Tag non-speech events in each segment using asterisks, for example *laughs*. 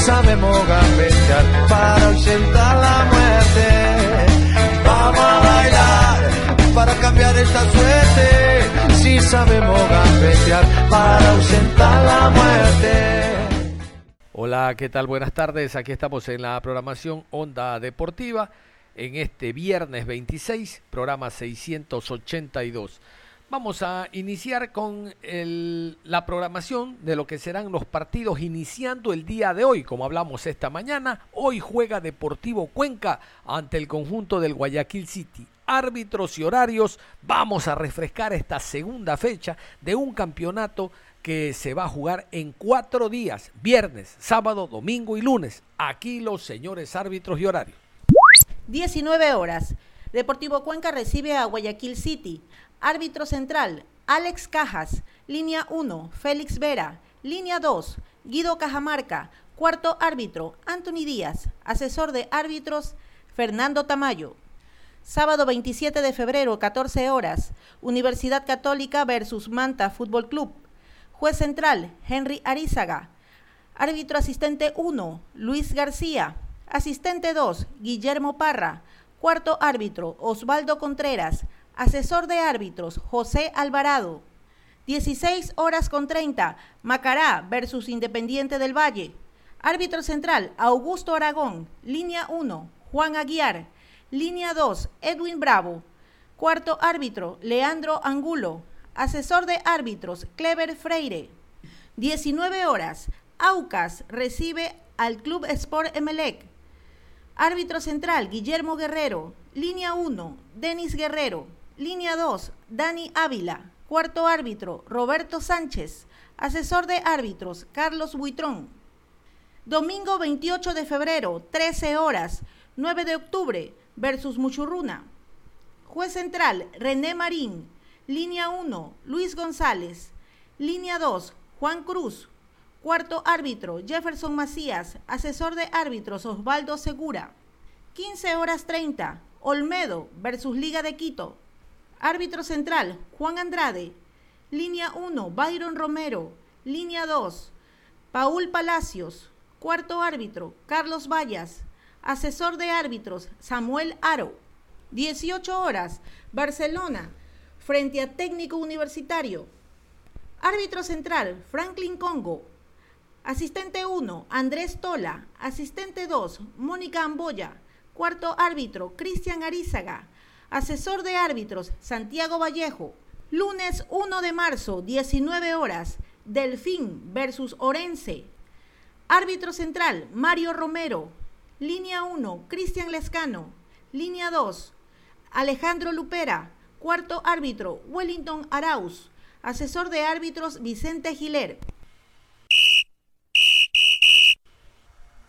Sabemos gambetear para ausentar la muerte. Vamos a bailar para cambiar esta suerte. Si sabemos gambetear para ausentar la muerte. Hola, ¿qué tal? Buenas tardes. Aquí estamos en la programación Onda Deportiva en este viernes 26, programa 682. Vamos a iniciar con la programación de lo que serán los partidos iniciando el día de hoy. Como hablamos esta mañana, hoy juega Deportivo Cuenca ante el conjunto del Guayaquil City. Árbitros y horarios, vamos a refrescar esta segunda fecha de un campeonato que se va a jugar en cuatro días, viernes, sábado, domingo y lunes. Aquí los señores árbitros y horarios. 19 horas. Deportivo Cuenca recibe a Guayaquil City. Árbitro central, Alex Cajas. Línea 1, Félix Vera. Línea 2, Guido Cajamarca. Cuarto árbitro, Anthony Díaz. Asesor de árbitros, Fernando Tamayo. Sábado 27 de febrero, 14 horas. Universidad Católica versus Manta Fútbol Club. Juez central, Henry Arizaga. Árbitro asistente 1, Luis García. Asistente 2, Guillermo Parra. Cuarto árbitro, Osvaldo Contreras. Asesor de árbitros, José Alvarado. 16 horas con 30, Macará versus Independiente del Valle. Árbitro central, Augusto Aragón. Línea 1, Juan Aguiar. Línea 2, Edwin Bravo. Cuarto árbitro, Leandro Angulo. Asesor de árbitros, Clever Freire. 19 horas, Aucas recibe al Club Sport Emelec. Árbitro central, Guillermo Guerrero. Línea 1, Denis Guerrero. Línea 2, Dani Ávila. Cuarto árbitro, Roberto Sánchez. Asesor de árbitros, Carlos Buitrón. Domingo 28 de febrero, 13 horas, 9 de octubre, versus Muchurruna. Juez central, René Marín. Línea 1, Luis González. Línea 2, Juan Cruz. Cuarto árbitro, Jefferson Macías. Asesor de árbitros, Osvaldo Segura. 15 horas 30, Olmedo versus Liga de Quito. Árbitro central, Juan Andrade. Línea 1, Byron Romero. Línea 2, Paul Palacios. Cuarto árbitro, Carlos Vallas. Asesor de árbitros, Samuel Aro. 18 horas, Barcelona, frente a técnico universitario. Árbitro central, Franklin Congo. Asistente 1, Andrés Tola. Asistente 2, Mónica Amboya. Cuarto árbitro, Cristian Arizaga. Asesor de árbitros, Santiago Vallejo. Lunes 1 de marzo, 19 horas. Delfín versus Orense. Árbitro central, Mario Romero. Línea 1, Cristian Lescano. Línea 2, Alejandro Lupera. Cuarto árbitro, Wellington Arauz. Asesor de árbitros, Vicente Giler.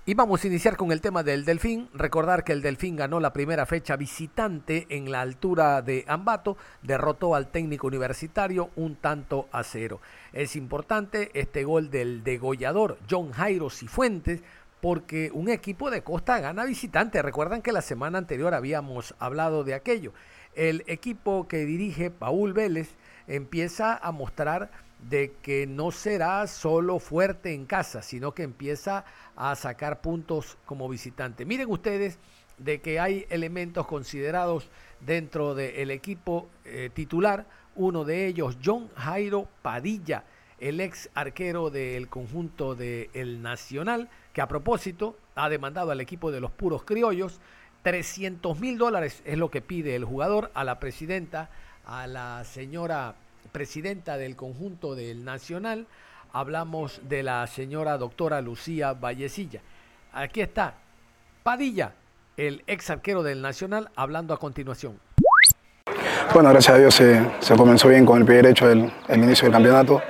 Y vamos a iniciar con el tema del Delfín. Recordar que el Delfín ganó la primera fecha visitante en la altura de Ambato, derrotó al técnico universitario un tanto a cero. Es importante este gol del degollador John Jairo Cifuentes porque un equipo de Costa gana visitante. Recuerdan que la semana anterior habíamos hablado de aquello. El equipo que dirige Paul Vélez empieza a mostrar de que no será solo fuerte en casa, sino que empieza a sacar puntos como visitante. Miren ustedes de que hay elementos considerados dentro del equipo eh, titular, uno de ellos John Jairo Padilla, el ex arquero del conjunto del Nacional, que a propósito ha demandado al equipo de los puros criollos 300 mil dólares es lo que pide el jugador a la presidenta, a la señora presidenta del conjunto del Nacional, hablamos de la señora doctora Lucía Vallecilla. Aquí está, Padilla, el ex arquero del Nacional, hablando a continuación. Bueno, gracias a Dios se, comenzó bien con el pie derecho el, inicio del campeonato.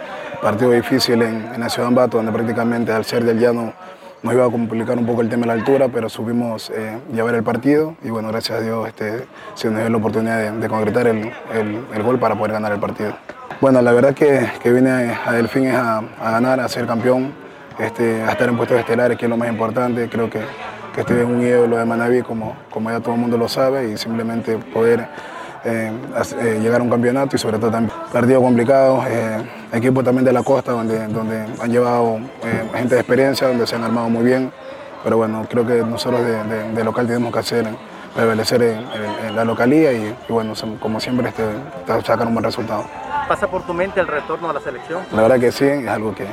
Partido difícil en, la ciudad de Ambato, donde prácticamente al ser del llano nos iba a complicar un poco el tema de la altura, pero supimos eh, llevar el partido y bueno, gracias a Dios este, se nos dio la oportunidad de, concretar el, gol para poder ganar el partido. Bueno, la verdad que, que vine a Delfín es a, ganar, a ser campeón, este, a estar en puestos estelares, que es lo más importante. Creo que, que estoy en un ídolo de Manaví, como, como ya todo el mundo lo sabe, y simplemente poder eh, eh, llegar a un campeonato y sobre todo también partido complicado, eh, equipo también de la costa donde, donde han llevado gente de experiencia, donde se han armado muy bien, pero bueno, creo que nosotros de, local tenemos que hacer prevalecer en, la localía y, bueno, como siempre este, sacar un buen resultado. ¿Pasa por tu mente el retorno a la selección? La verdad que sí, es algo que,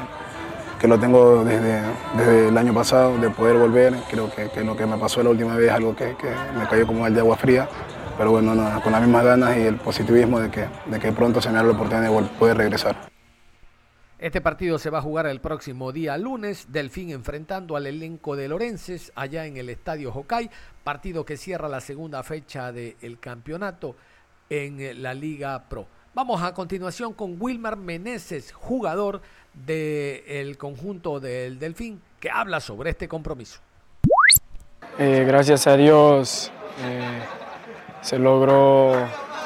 que lo tengo desde, desde, el año pasado, de poder volver. Creo que, que, lo que me pasó la última vez es algo que, que me cayó como el de agua fría pero bueno, con las mismas ganas y el positivismo de que, de que pronto se me da la oportunidad de poder regresar. Este partido se va a jugar el próximo día lunes, Delfín enfrentando al elenco de Lorences allá en el Estadio Hokai, partido que cierra la segunda fecha del campeonato en la Liga Pro. Vamos a continuación con Wilmar Meneses, jugador del conjunto del Delfín, que habla sobre este compromiso. Eh, gracias a Dios. Eh, se logró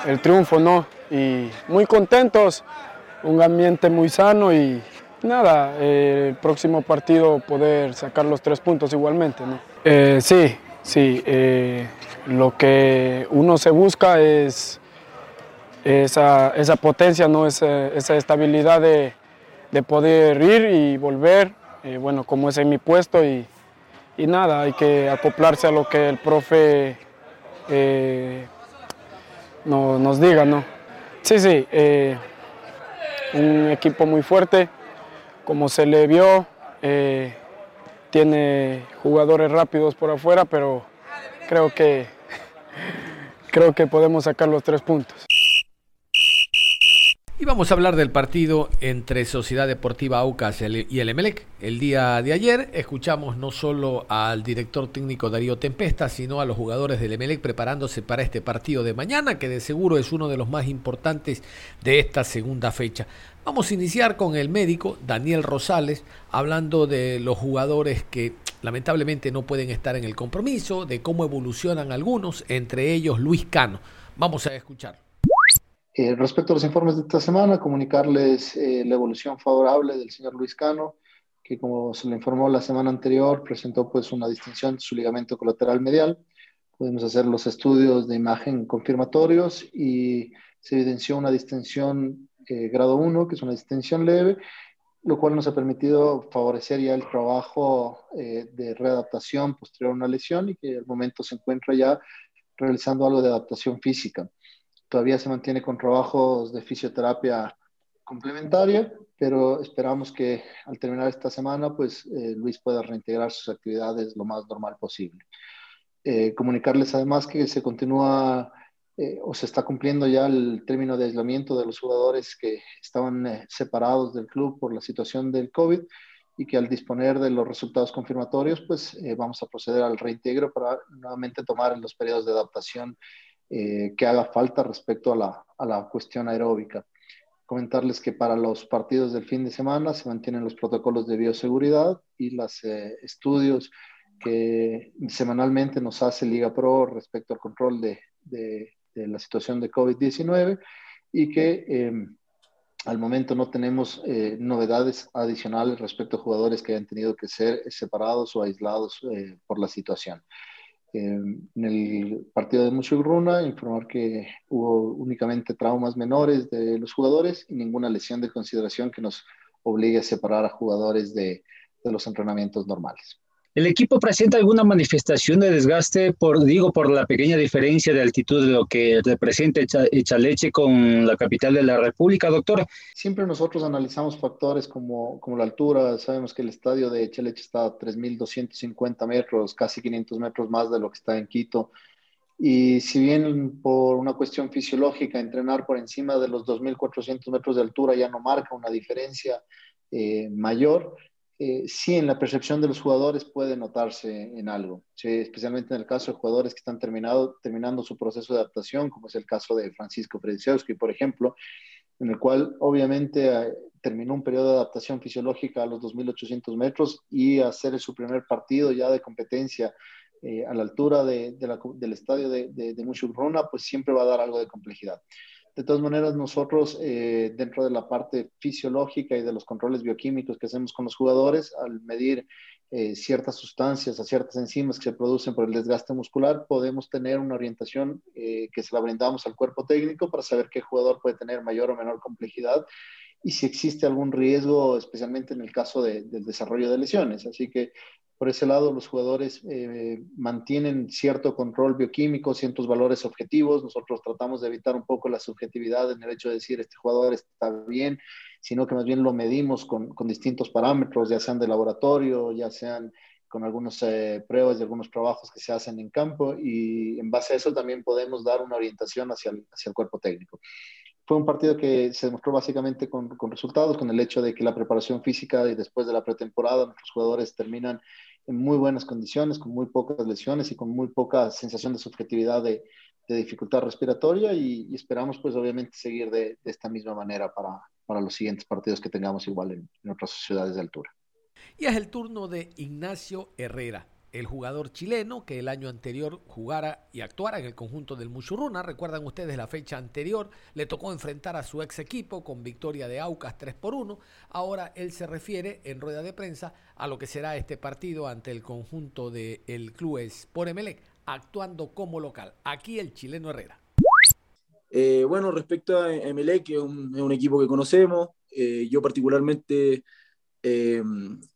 el triunfo, ¿no? Y muy contentos, un ambiente muy sano y nada, eh, el próximo partido poder sacar los tres puntos igualmente, ¿no? Eh, sí, sí, eh, lo que uno se busca es esa, potencia, ¿no? esa, esa estabilidad de, poder ir y volver, bueno, como es en mi puesto y, y nada, hay que acoplarse a lo que el profe eh, no, nos diga, ¿no? Sí, sí, eh, un equipo muy fuerte, como se le vio, eh, tiene jugadores rápidos por afuera, pero creo que, *laughs* creo que podemos sacar los tres puntos. Y vamos a hablar del partido entre Sociedad Deportiva Aucas y el Emelec. El día de ayer escuchamos no solo al director técnico Darío Tempesta, sino a los jugadores del Emelec preparándose para este partido de mañana, que de seguro es uno de los más importantes de esta segunda fecha. Vamos a iniciar con el médico Daniel Rosales, hablando de los jugadores que lamentablemente no pueden estar en el compromiso, de cómo evolucionan algunos, entre ellos Luis Cano. Vamos a escuchar. Eh, respecto a los informes de esta semana, comunicarles eh, la evolución favorable del señor Luis Cano, que como se le informó la semana anterior, presentó pues una distinción de su ligamento colateral medial. Pudimos hacer los estudios de imagen confirmatorios y se evidenció una distensión eh, grado 1, que es una distensión leve, lo cual nos ha permitido favorecer ya el trabajo de readaptación posterior a una lesión y que al momento se encuentra ya realizando algo de adaptación física todavía se mantiene con trabajos de fisioterapia complementaria, pero esperamos que al terminar esta semana, pues eh, Luis pueda reintegrar sus actividades lo más normal posible. Eh, comunicarles además que se continúa eh, o se está cumpliendo ya el término de aislamiento de los jugadores que estaban separados del club por la situación del COVID y que al disponer de los resultados confirmatorios, pues vamos a proceder al reintegro para nuevamente tomar los periodos de adaptación eh, que haga falta respecto a la, a la, cuestión aeróbica. Comentarles que para los partidos del fin de semana se mantienen los protocolos de bioseguridad y los eh, estudios que semanalmente nos hace Liga Pro respecto al control de, de, la situación de COVID-19 y que em, al momento no tenemos eh, novedades adicionales respecto a jugadores que hayan tenido que ser separados o aislados por la situación en el partido de Musugruna, informar que hubo únicamente traumas menores de los jugadores y ninguna lesión de consideración que nos obligue a separar a jugadores de los entrenamientos normales. ¿El equipo presenta alguna manifestación de desgaste, por, digo, por la pequeña diferencia de altitud de lo que representa Echaleche con la capital de la República, doctor? Siempre nosotros analizamos factores como, como la altura. Sabemos que el estadio de Echaleche está a 3.250 metros, casi 500 metros más de lo que está en Quito. Y si bien por una cuestión fisiológica, entrenar por encima de los 2.400 metros de altura ya no marca una diferencia eh, mayor, eh, sí en la percepción de los jugadores puede notarse en algo, especialmente en el caso de jugadores que están terminado, terminando su proceso de adaptación, como es el caso de Francisco Fredisewski, por ejemplo, en el cual obviamente eh, terminó un periodo de adaptación fisiológica a los 2.800 metros y hacer su primer partido ya de competencia eh, a la altura de, del estadio de, de, de pues siempre va a dar algo de complejidad. De todas maneras, nosotros eh, dentro de la parte fisiológica y de los controles bioquímicos que hacemos con los jugadores, al medir eh, ciertas sustancias o ciertas enzimas que se producen por el desgaste muscular, podemos tener una orientación eh, que se la brindamos al cuerpo técnico para saber qué jugador puede tener mayor o menor complejidad y si existe algún riesgo, especialmente en el caso del desarrollo de lesiones. Así que por ese lado, los jugadores eh, mantienen cierto control bioquímico, ciertos valores objetivos. Nosotros tratamos de evitar un poco la subjetividad en el hecho de decir este jugador está bien, sino que más bien lo medimos con, con distintos parámetros, ya sean de laboratorio, ya sean con algunas eh, pruebas y algunos trabajos que se hacen en campo y en base a eso también podemos dar una orientación hacia el, hacia el cuerpo técnico. Fue un partido que se demostró básicamente con, con, resultados, con el hecho de que la preparación física y después de la pretemporada nuestros jugadores terminan en muy buenas condiciones, con muy pocas lesiones y con muy poca sensación de subjetividad de, de dificultad respiratoria y, esperamos pues obviamente seguir de, de esta misma manera para, para, los siguientes partidos que tengamos igual en, en otras ciudades de altura. Y es el turno de Ignacio Herrera el jugador chileno que el año anterior jugara y actuara en el conjunto del Muchurruna. Recuerdan ustedes la fecha anterior, le tocó enfrentar a su ex equipo con victoria de Aucas 3 por 1. Ahora él se refiere en rueda de prensa a lo que será este partido ante el conjunto del el club por Emelec, actuando como local. Aquí el chileno Herrera. Eh, bueno, respecto a Emelec, que es un, es un equipo que conocemos, eh, yo particularmente eh,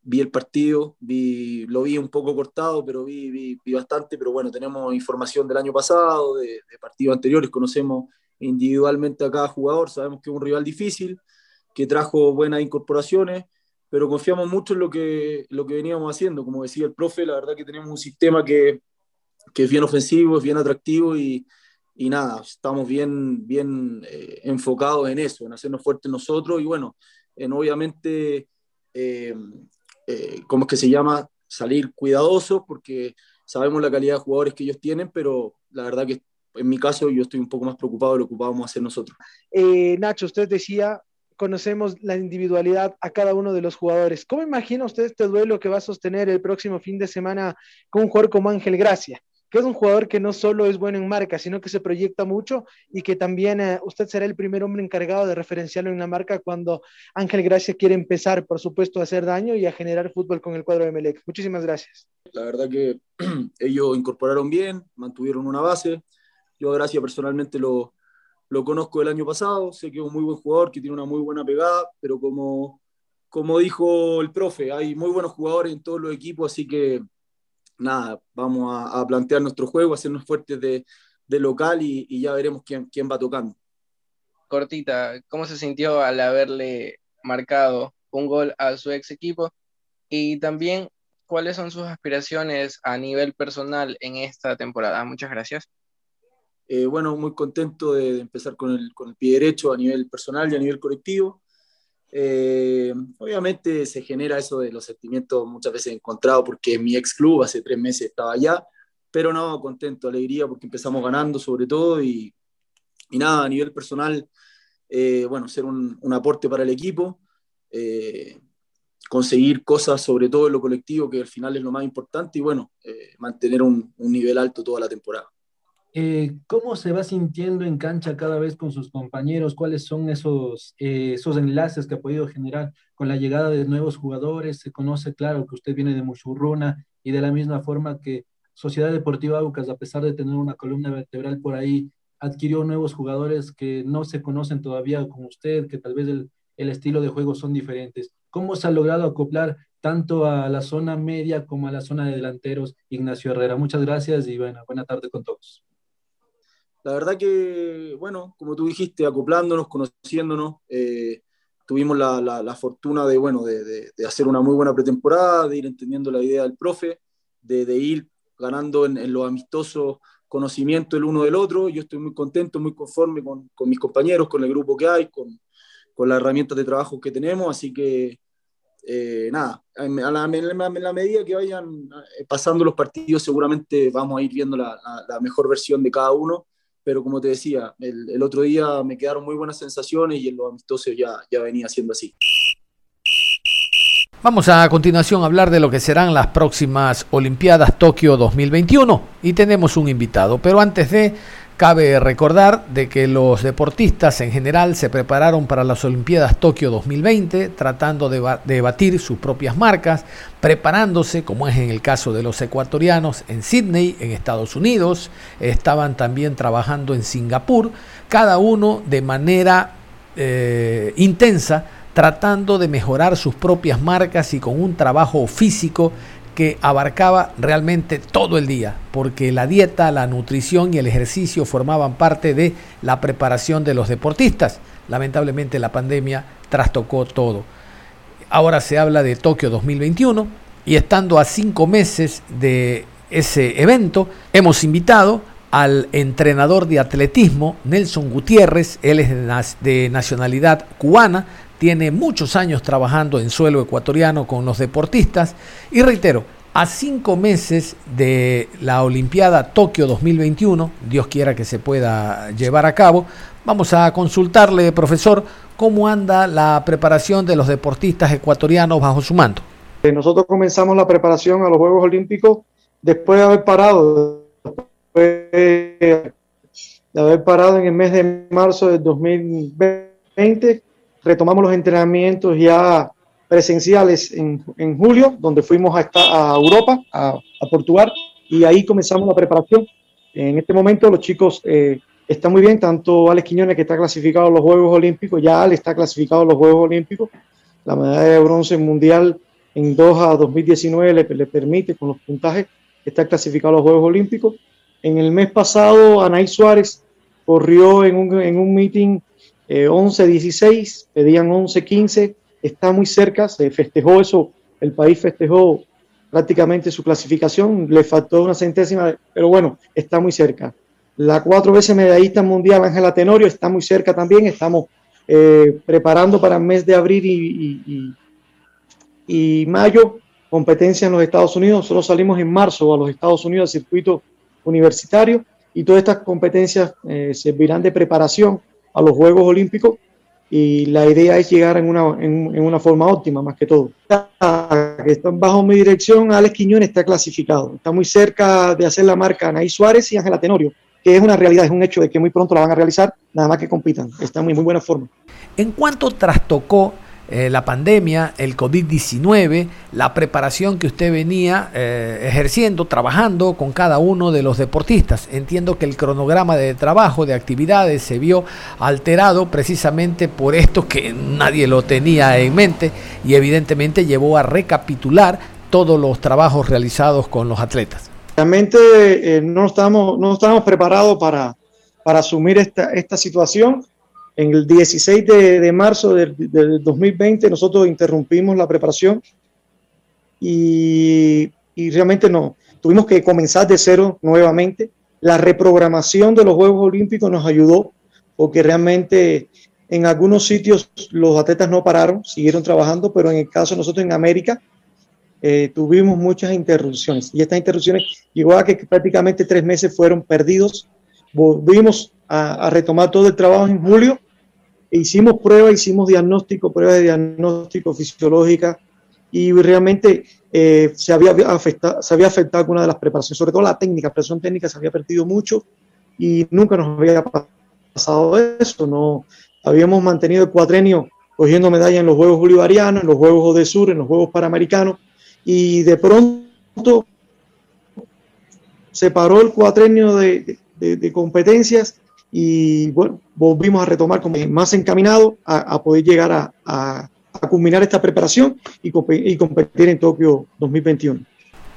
vi el partido, vi, lo vi un poco cortado, pero vi, vi, bastante, pero bueno, tenemos información del año pasado, de, de, partidos anteriores, conocemos individualmente a cada jugador, sabemos que es un rival difícil, que trajo buenas incorporaciones, pero confiamos mucho en lo que, lo que veníamos haciendo, como decía el profe, la verdad que tenemos un sistema que, que es bien ofensivo, es bien atractivo y, y nada, estamos bien, bien eh, enfocados en eso, en hacernos fuertes nosotros y bueno, en obviamente eh, eh, ¿cómo es que se llama? Salir cuidadosos porque sabemos la calidad de jugadores que ellos tienen, pero la verdad que en mi caso yo estoy un poco más preocupado de lo que vamos a hacer nosotros. Eh, Nacho, usted decía, conocemos la individualidad a cada uno de los jugadores. ¿Cómo imagina usted este duelo que va a sostener el próximo fin de semana con un jugador como Ángel Gracia? Que es un jugador que no solo es bueno en marca, sino que se proyecta mucho y que también eh, usted será el primer hombre encargado de referenciarlo en la marca cuando Ángel Gracia quiere empezar, por supuesto, a hacer daño y a generar fútbol con el cuadro de Melec. Muchísimas gracias. La verdad que *clears throat* ellos incorporaron bien, mantuvieron una base. Yo a Gracia personalmente lo, lo conozco el año pasado, sé que es un muy buen jugador, que tiene una muy buena pegada, pero como, como dijo el profe, hay muy buenos jugadores en todos los equipos, así que nada, vamos a, plantear nuestro juego, hacernos fuertes de, local y, ya veremos quién, quién va tocando. Cortita, ¿cómo se sintió al haberle marcado un gol a su ex equipo? Y también, ¿cuáles son sus aspiraciones a nivel personal en esta temporada? Muchas gracias. Eh, bueno, muy contento de, empezar con el, con el pie derecho a nivel personal y a nivel colectivo. Eh, obviamente se genera eso de los sentimientos muchas veces encontrados porque mi ex club hace tres meses estaba allá, pero no, contento, alegría porque empezamos ganando sobre todo y, y nada, a nivel personal, eh, bueno, ser un, un, aporte para el equipo, eh, conseguir cosas sobre todo en lo colectivo que al final es lo más importante y bueno, mantener un, un nivel alto toda la temporada. Eh, ¿Cómo se va sintiendo en cancha cada vez con sus compañeros? ¿Cuáles son esos, eh, esos enlaces que ha podido generar con la llegada de nuevos jugadores? Se conoce, claro, que usted viene de Muchurruna y de la misma forma que Sociedad Deportiva Aucas, a pesar de tener una columna vertebral por ahí, adquirió nuevos jugadores que no se conocen todavía como usted, que tal vez el, el estilo de juego son diferentes. ¿Cómo se ha logrado acoplar tanto a la zona media como a la zona de delanteros, Ignacio Herrera? Muchas gracias y bueno, buena tarde con todos la verdad que, bueno, como tú dijiste, acoplándonos, conociéndonos, eh, tuvimos la, la, la, fortuna de, bueno, de, de, de, hacer una muy buena pretemporada, de ir entendiendo la idea del profe, de, ir ganando en, en los amistosos conocimiento el uno del otro. Yo estoy muy contento, muy conforme con, con mis compañeros, con el grupo que hay, con, con las herramientas de trabajo que tenemos, así que eh, nada, en la, la, medida que vayan eh, pasando los partidos, seguramente vamos a ir viendo la, la, mejor versión de cada uno. Pero como te decía, el, otro día me quedaron muy buenas sensaciones y en los amistosos ya, ya venía siendo así. Vamos a continuación a hablar de lo que serán las próximas Olimpiadas Tokio 2021 y tenemos un invitado. Pero antes de Cabe recordar de que los deportistas en general se prepararon para las Olimpiadas Tokio 2020 tratando de, batir sus propias marcas, preparándose, como es en el caso de los ecuatorianos, en Sydney, en Estados Unidos, estaban también trabajando en Singapur, cada uno de manera eh, intensa, tratando de mejorar sus propias marcas y con un trabajo físico que abarcaba realmente todo el día, porque la dieta, la nutrición y el ejercicio formaban parte de la preparación de los deportistas. Lamentablemente la pandemia trastocó todo. Ahora se habla de Tokio 2021 y estando a cinco meses de ese evento, hemos invitado al entrenador de atletismo Nelson Gutiérrez, él es de nacionalidad cubana, tiene muchos años trabajando en suelo ecuatoriano con los deportistas y reitero, a cinco meses de la Olimpiada Tokio 2021, Dios quiera que se pueda llevar a cabo, vamos a consultarle, profesor, cómo anda la preparación de los deportistas ecuatorianos bajo su mando. Eh, nosotros comenzamos la preparación a los Juegos Olímpicos después de haber parado, de haber parado en el mes de marzo del 2020 retomamos los entrenamientos ya presenciales en, en julio, donde fuimos a, a Europa, a, a, Portugal, y ahí comenzamos la preparación. En este momento los chicos eh, están muy bien, tanto Alex Quiñones, que está clasificado a los Juegos Olímpicos, ya Alex está clasificado a los Juegos Olímpicos, la medalla de bronce mundial en Doha 2019 le, le permite, con los puntajes, estar clasificado a los Juegos Olímpicos. En el mes pasado, Anaí Suárez corrió en un, en un meeting 11-16, eh, pedían 11-15, está muy cerca, se festejó eso, el país festejó prácticamente su clasificación, le faltó una centésima, pero bueno, está muy cerca. La cuatro veces medallista mundial Ángela Tenorio está muy cerca también, estamos eh, preparando para el mes de abril y, mayo competencia en los Estados Unidos, nosotros salimos en marzo a los Estados Unidos al circuito universitario y todas estas competencias eh, servirán de preparación a los Juegos Olímpicos y la idea es llegar en una, en, una forma óptima más que todo. Que están bajo mi dirección, Alex Quiñones está clasificado, está muy cerca de hacer la marca Anaí Suárez y Ángela Tenorio, que es una realidad, es un hecho de que muy pronto la van a realizar, nada más que compitan, está en muy, muy buena forma. ¿En cuánto trastocó eh, la pandemia, el COVID-19, la preparación que usted venía eh, ejerciendo, trabajando con cada uno de los deportistas. Entiendo que el cronograma de trabajo, de actividades, se vio alterado precisamente por esto que nadie lo tenía en mente y evidentemente llevó a recapitular todos los trabajos realizados con los atletas. Realmente eh, no, estamos, no estamos preparados para, para asumir esta, esta situación en el 16 de, de marzo del, del, 2020 nosotros interrumpimos la preparación y, y, realmente no, tuvimos que comenzar de cero nuevamente. La reprogramación de los Juegos Olímpicos nos ayudó porque realmente en algunos sitios los atletas no pararon, siguieron trabajando, pero en el caso de nosotros en América eh, tuvimos muchas interrupciones y estas interrupciones llegó a que prácticamente tres meses fueron perdidos. Volvimos a, a retomar todo el trabajo en julio hicimos pruebas, hicimos diagnóstico, pruebas de diagnóstico fisiológica y realmente eh, se, había afectado, se había afectado con una de las preparaciones, sobre todo la técnica, la preparación técnica se había perdido mucho y nunca nos había pasado eso, no habíamos mantenido el cuatrenio cogiendo medallas en los Juegos Bolivarianos, en los Juegos de Sur, en los Juegos Panamericanos y de pronto se paró el cuatrenio de, de, de competencias y bueno, volvimos a retomar como más encaminado a, poder llegar a, a, a, culminar esta preparación y, competir en Tokio 2021.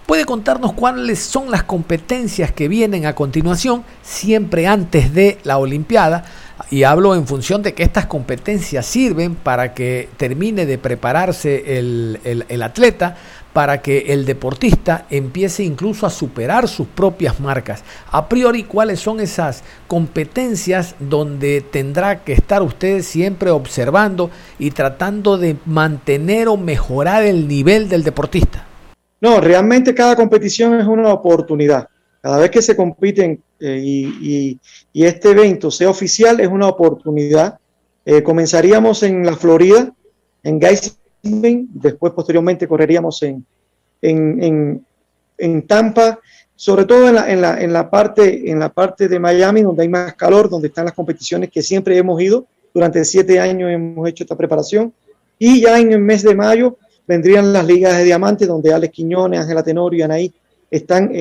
¿Puede contarnos cuáles son las competencias que vienen a continuación, siempre antes de la Olimpiada? Y hablo en función de que estas competencias sirven para que termine de prepararse el, el atleta para que el deportista empiece incluso a superar sus propias marcas. A priori, ¿cuáles son esas competencias donde tendrá que estar usted siempre observando y tratando de mantener o mejorar el nivel del deportista? No, realmente cada competición es una oportunidad. Cada vez que se compiten eh, y, este evento sea oficial es una oportunidad. Eh, comenzaríamos en la Florida, en Geisel después posteriormente correríamos en, en, en, Tampa, sobre todo en la, en, la, en, la parte, en la parte de Miami, donde hay más calor, donde están las competiciones que siempre hemos ido. Durante siete años hemos hecho esta preparación. Y ya en el mes de mayo vendrían las ligas de diamantes, donde Alex Quiñones, Ángela Tenorio y Anaí están,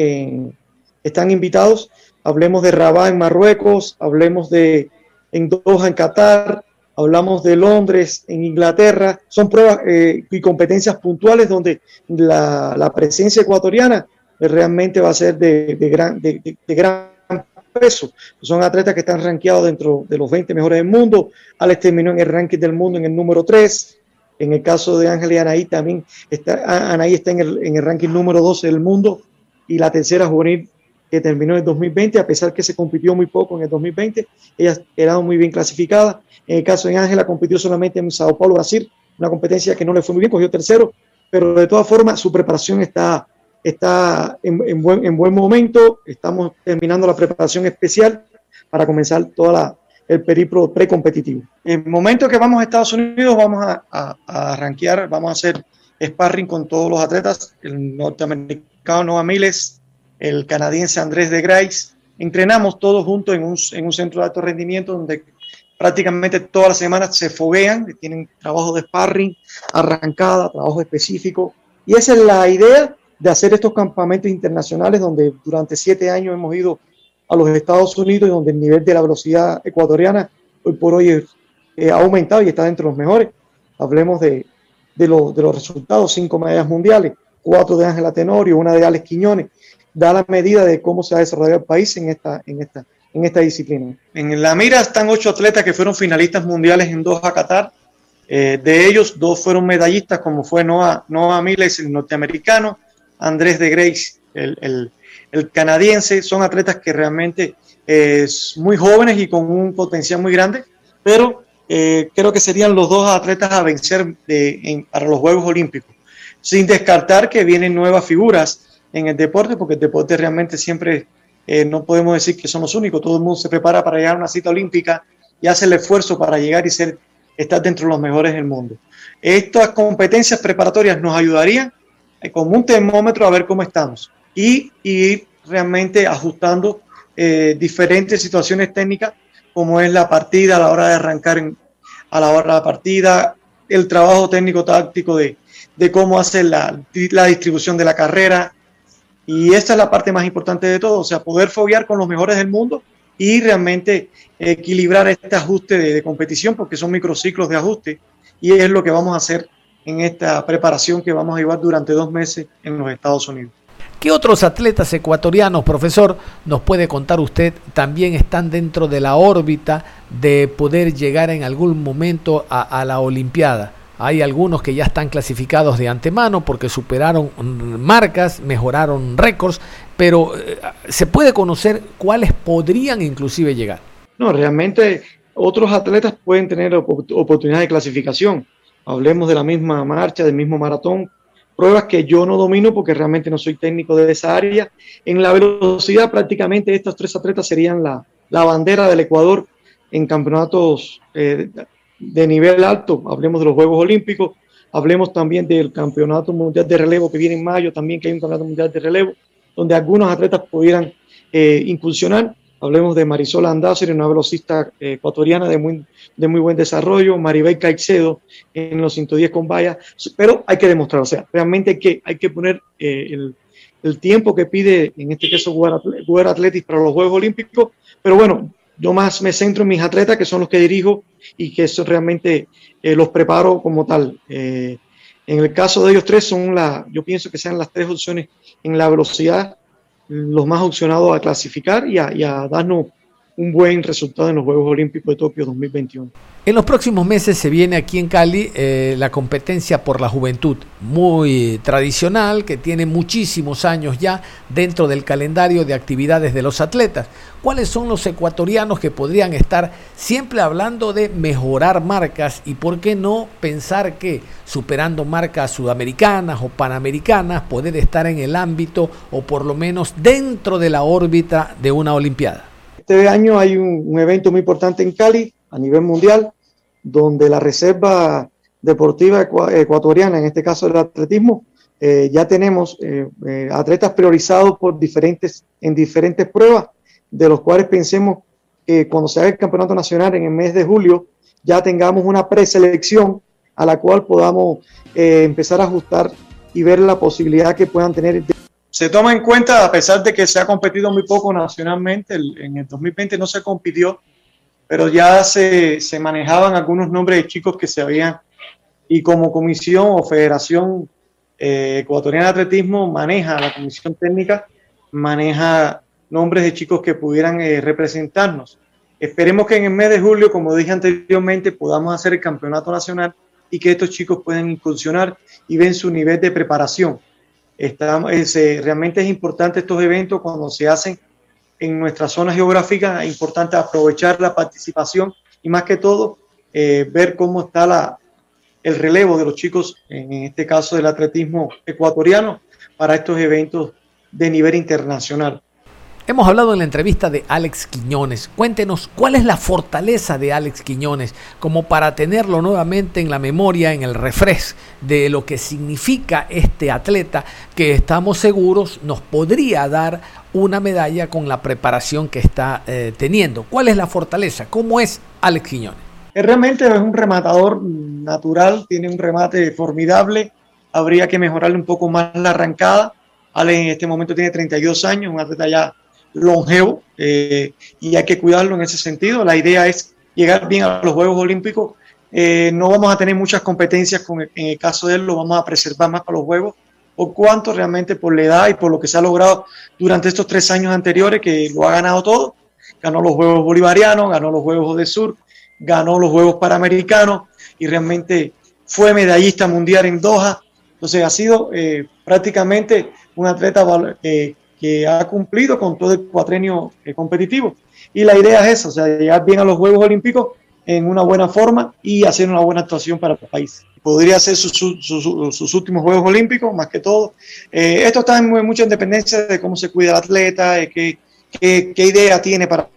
están invitados. Hablemos de Rabat en Marruecos, hablemos de en Doha en Qatar, hablamos de Londres, en Inglaterra, son pruebas eh, y competencias puntuales donde la, presencia ecuatoriana realmente va a ser de, gran, de, gran peso. Son atletas que están rankeados dentro de los 20 mejores del mundo. Alex terminó en el ranking del mundo en el número 3. En el caso de Ángel y Anaí también está, Anaí está en el, en el ranking número 12 del mundo y la tercera juvenil que terminó en 2020, a pesar que se compitió muy poco en el 2020, ella era muy bien clasificada. En el caso de Ángela, compitió solamente en Sao Paulo, Brasil, una competencia que no le fue muy bien, cogió tercero, pero de todas formas su preparación está, está en, buen, en buen momento. Estamos terminando la preparación especial para comenzar toda el periplo precompetitivo. En el momento que vamos a Estados Unidos, vamos a, a, vamos a hacer sparring con todos los atletas, el norteamericano Noah Miles, el canadiense Andrés de Grace. Entrenamos todos juntos en un, en un centro de alto rendimiento donde prácticamente todas las semanas se foguean, tienen trabajo de sparring, arrancada, trabajo específico. Y esa es la idea de hacer estos campamentos internacionales donde durante siete años hemos ido a los Estados Unidos y donde el nivel de la velocidad ecuatoriana hoy por hoy ha aumentado y está dentro de los mejores. Hablemos de, los resultados, cinco medallas mundiales, cuatro de Ángela Tenorio, una de Alex Quiñones da la medida de cómo se ha desarrollado el país en esta, en esta disciplina. En la mira están ocho atletas que fueron finalistas mundiales en Doha, Qatar. Eh, de ellos, dos fueron medallistas, como fue Noah, Noah Miles, el norteamericano, Andrés de Grace, el, el, canadiense. Son atletas que realmente es muy jóvenes y con un potencial muy grande, pero eh, creo que serían los dos atletas a vencer de, para los Juegos Olímpicos, sin descartar que vienen nuevas figuras en el deporte, porque el deporte realmente siempre eh, no podemos decir que somos únicos, todo el mundo se prepara para llegar a una cita olímpica y hace el esfuerzo para llegar y ser, estar dentro de los mejores del mundo. Estas competencias preparatorias nos ayudarían eh, como un termómetro a ver cómo estamos y, y realmente ajustando eh, diferentes situaciones técnicas como es la partida a la hora de arrancar a la hora de la partida, el trabajo técnico táctico de, de cómo hacer la, la distribución de la carrera, y esta es la parte más importante de todo, o sea, poder foguear con los mejores del mundo y realmente equilibrar este ajuste de, competición, porque son microciclos de ajuste, y es lo que vamos a hacer en esta preparación que vamos a llevar durante dos meses en los Estados Unidos. ¿Qué otros atletas ecuatorianos, profesor, nos puede contar usted, también están dentro de la órbita de poder llegar en algún momento a la Olimpiada? Hay algunos que ya están clasificados de antemano porque superaron marcas, mejoraron récords, pero eh, se puede conocer cuáles podrían inclusive llegar. No, realmente otros atletas pueden tener oportunidad de clasificación. Hablemos de la misma marcha, del mismo maratón, pruebas que yo no domino porque realmente no soy técnico de esa área. En la velocidad prácticamente estos tres atletas serían la, bandera del Ecuador en campeonatos eh, de nivel alto, hablemos de los Juegos Olímpicos, hablemos también del Campeonato Mundial de Relevo que viene en mayo, también que hay un Campeonato Mundial de Relevo, donde algunos atletas pudieran eh, incursionar. Hablemos de Marisol Andázuri, una velocista eh, ecuatoriana de muy, de muy buen desarrollo, Maribel Caicedo en los 110 con vallas, pero hay que demostrar, o sea, realmente hay que, hay que poner eh, el, el, tiempo que pide, en este caso, jugar Atletis para los Juegos Olímpicos, pero bueno, yo más me centro en mis atletas, que son los que dirijo y que eso realmente eh, los preparo como tal. Eh, en el caso de ellos tres, son la, yo pienso que sean las tres opciones en la velocidad, los más opcionados a clasificar y a, darnos un buen resultado en los Juegos Olímpicos de Tokio 2021. En los próximos meses se viene aquí en Cali eh, la competencia por la juventud, muy tradicional, que tiene muchísimos años ya dentro del calendario de actividades de los atletas. ¿Cuáles son los ecuatorianos que podrían estar siempre hablando de mejorar marcas y por qué no pensar que superando marcas sudamericanas o panamericanas poder estar en el ámbito o por lo menos dentro de la órbita de una Olimpiada? Este año hay un, un evento muy importante en Cali a nivel mundial donde la Reserva Deportiva Ecuatoriana, en este caso el atletismo, eh, ya tenemos eh, eh, atletas priorizados por diferentes, en diferentes pruebas, de los cuales pensemos que cuando se haga el campeonato nacional en el mes de julio, ya tengamos una preselección a la cual podamos empezar a ajustar y ver la posibilidad que puedan tener. Se toma en cuenta, a pesar de que se ha competido muy poco nacionalmente, en el 2020 no se compitió pero ya se, se, manejaban algunos nombres de chicos que se habían, y como comisión o federación eh, ecuatoriana de atletismo maneja, la comisión técnica maneja nombres de chicos que pudieran eh, representarnos. Esperemos que en el mes de julio, como dije anteriormente, podamos hacer el campeonato nacional y que estos chicos puedan incursionar y ven su nivel de preparación. Estamos, eh, realmente es importante estos eventos cuando se hacen en nuestra zona geográfica, es importante aprovechar la participación y más que todo eh, ver cómo está la, el relevo de los chicos, en este caso del atletismo ecuatoriano, para estos eventos de nivel internacional. Hemos hablado en la entrevista de Alex Quiñones. Cuéntenos cuál es la fortaleza de Alex Quiñones, como para tenerlo nuevamente en la memoria, en el refresh de lo que significa este atleta que estamos seguros nos podría dar una medalla con la preparación que está eh, teniendo. ¿Cuál es la fortaleza? ¿Cómo es Alex Quiñones? Realmente es un rematador natural, tiene un remate formidable. Habría que mejorarle un poco más la arrancada. Alex en este momento tiene 32 años, un atleta ya longevo eh, y hay que cuidarlo en ese sentido. La idea es llegar bien a los Juegos Olímpicos. Eh, no vamos a tener muchas competencias con en el caso de él, lo vamos a preservar más para los Juegos, por cuanto realmente por la edad y por lo que se ha logrado durante estos tres años anteriores, que lo ha ganado todo. Ganó los Juegos Bolivarianos, ganó los Juegos de Sur, ganó los Juegos Panamericanos y realmente fue medallista mundial en Doha. Entonces ha sido eh, prácticamente un atleta que ha cumplido con todo el cuatrenio eh, competitivo. Y la idea es esa, o sea, llegar bien a los Juegos Olímpicos en una buena forma y hacer una buena actuación para el país. Podría ser sus, sus, últimos Juegos Olímpicos, más que todo. Eh, esto está en mucha independencia de cómo se cuida el atleta, de qué, qué, qué idea tiene para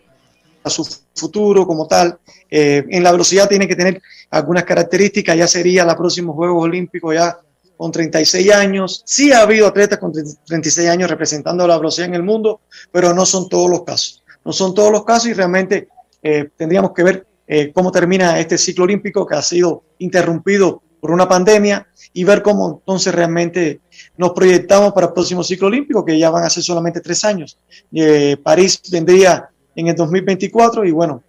su futuro como tal. Eh, en la velocidad tiene que tener algunas características, ya sería los próximos Juegos Olímpicos ya con 36 años. Sí ha habido atletas con 36 años representando la velocidad en el mundo, pero no son todos los casos. No son todos los casos y realmente eh, tendríamos que ver eh, cómo termina este ciclo olímpico que ha sido interrumpido por una pandemia y ver cómo entonces realmente nos proyectamos para el próximo ciclo olímpico, que ya van a ser solamente tres años. Eh, París vendría en el 2024 y bueno,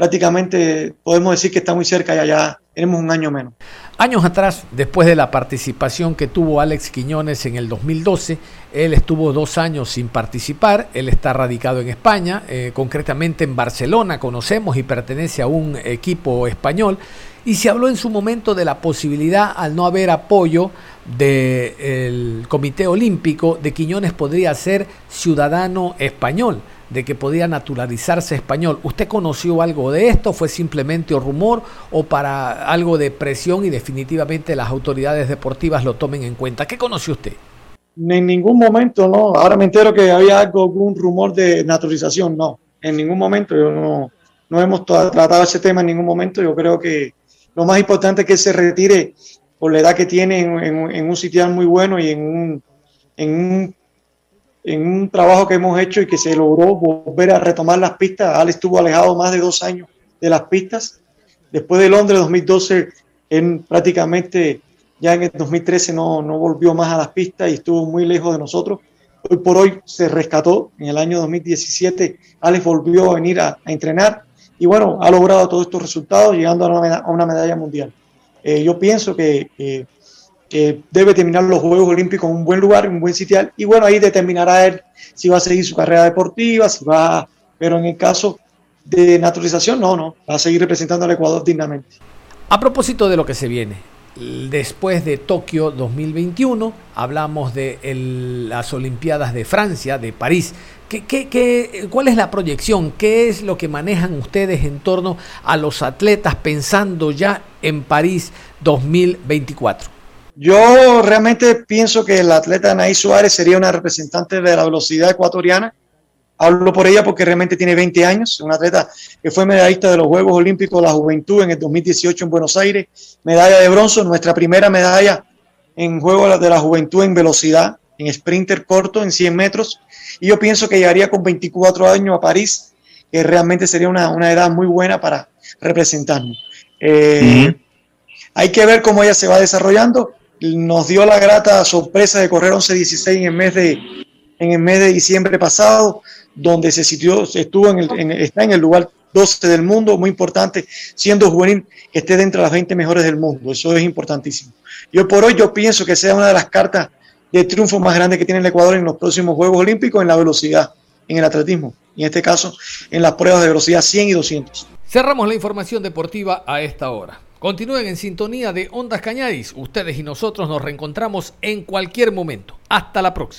prácticamente podemos decir que está muy cerca, ya, ya tenemos un año menos. Años atrás, después de la participación que tuvo Alex Quiñones en el 2012, él estuvo dos años sin participar, él está radicado en España, eh, concretamente en Barcelona, conocemos y pertenece a un equipo español, y se habló en su momento de la posibilidad, al no haber apoyo del Comité Olímpico, de Quiñones podría ser ciudadano español de que podía naturalizarse español. ¿Usted conoció algo de esto? ¿Fue simplemente un rumor o para algo de presión y definitivamente las autoridades deportivas lo tomen en cuenta? ¿Qué conoció usted? En ningún momento, no. Ahora me entero que había algo, algún rumor de naturalización, no. En ningún momento, yo no, no hemos tratado ese tema en ningún momento. Yo creo que lo más importante es que se retire por la edad que tiene en, un sitio muy bueno y en un, en un en un trabajo que hemos hecho y que se logró volver a retomar las pistas. Alex estuvo alejado más de dos años de las pistas. Después de Londres 2012, él prácticamente ya en el 2013 no, no volvió más a las pistas y estuvo muy lejos de nosotros. Hoy por hoy se rescató. En el año 2017, Alex volvió a venir a, entrenar y bueno, ha logrado todos estos resultados llegando a una, medalla mundial. Eh, yo pienso que, que debe terminar los Juegos Olímpicos en un buen lugar, en un buen sitial, y bueno, ahí determinará él si va a seguir su carrera deportiva, si va, pero en el caso de naturalización, no, no, va a seguir representando al Ecuador dignamente. A propósito de lo que se viene, después de Tokio 2021, hablamos de las Olimpiadas de Francia, de París. ¿Qué, qué, cuál es la proyección? ¿Qué es lo que manejan ustedes en torno a los atletas pensando ya en París 2024? Yo realmente pienso que el atleta Anaí Suárez sería una representante de la velocidad ecuatoriana Hablo por ella porque realmente tiene 20 años, una atleta que fue medallista de los Juegos Olímpicos de la Juventud en el 2018 en Buenos Aires, medalla de bronce, nuestra primera medalla en Juegos de la Juventud en velocidad, en sprinter corto, en 100 metros. Y yo pienso que llegaría con 24 años a París, que realmente sería una, una edad muy buena para representarnos. Eh, hay que ver cómo ella se va desarrollando. Nos dio la grata sorpresa de correr 11-16 en el mes de en el mes de diciembre pasado donde se sitió, estuvo en el, está en el lugar 12 del mundo, muy importante, siendo juvenil que esté dentro de las 20 mejores del mundo. Eso es importantísimo. Yo por hoy yo pienso que sea una de las cartas de triunfo más grandes que tiene el Ecuador en los próximos Juegos Olímpicos en la velocidad, en el atletismo, y en este caso en las pruebas de velocidad 100 y 200. Cerramos la información deportiva a esta hora. Continúen en sintonía de Ondas Cañaris. Ustedes y nosotros nos reencontramos en cualquier momento. Hasta la próxima.